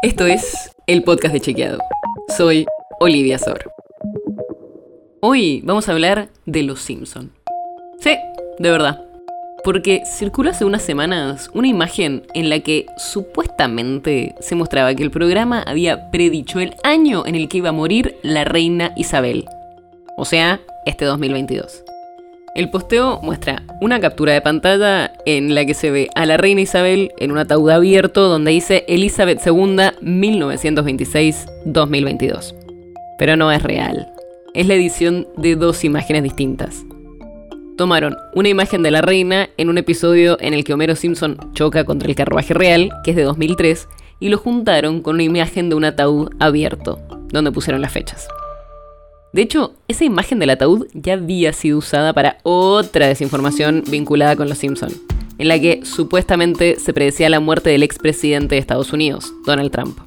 Esto es el podcast de Chequeado. Soy Olivia Sor. Hoy vamos a hablar de Los Simpson. Sí, de verdad. Porque circuló hace unas semanas una imagen en la que supuestamente se mostraba que el programa había predicho el año en el que iba a morir la reina Isabel. O sea, este 2022. El posteo muestra una captura de pantalla en la que se ve a la reina Isabel en un ataúd abierto donde dice Elizabeth II 1926-2022. Pero no es real. Es la edición de dos imágenes distintas. Tomaron una imagen de la reina en un episodio en el que Homero Simpson choca contra el carruaje real, que es de 2003, y lo juntaron con una imagen de un ataúd abierto, donde pusieron las fechas. De hecho, esa imagen del ataúd ya había sido usada para otra desinformación vinculada con los Simpson, en la que supuestamente se predecía la muerte del expresidente de Estados Unidos, Donald Trump.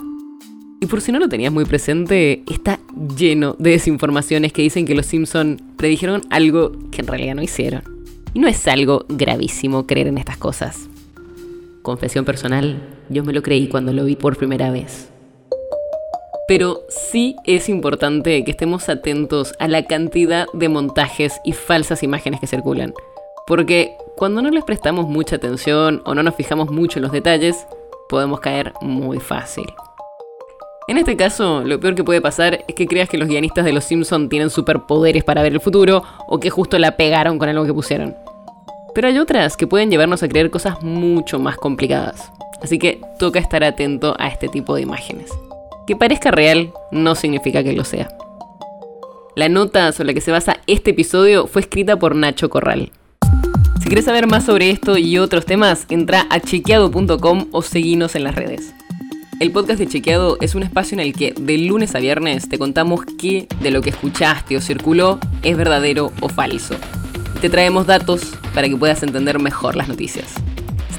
Y por si no lo tenías muy presente, está lleno de desinformaciones que dicen que los Simpson predijeron algo que en realidad no hicieron. Y no es algo gravísimo creer en estas cosas. Confesión personal, yo me lo creí cuando lo vi por primera vez. Pero sí es importante que estemos atentos a la cantidad de montajes y falsas imágenes que circulan. Porque cuando no les prestamos mucha atención o no nos fijamos mucho en los detalles, podemos caer muy fácil. En este caso, lo peor que puede pasar es que creas que los guionistas de Los Simpson tienen superpoderes para ver el futuro o que justo la pegaron con algo que pusieron. Pero hay otras que pueden llevarnos a creer cosas mucho más complicadas. Así que toca estar atento a este tipo de imágenes. Que parezca real no significa que lo sea. La nota sobre la que se basa este episodio fue escrita por Nacho Corral. Si quieres saber más sobre esto y otros temas, entra a chequeado.com o seguinos en las redes. El podcast de Chequeado es un espacio en el que de lunes a viernes te contamos qué de lo que escuchaste o circuló es verdadero o falso. Te traemos datos para que puedas entender mejor las noticias.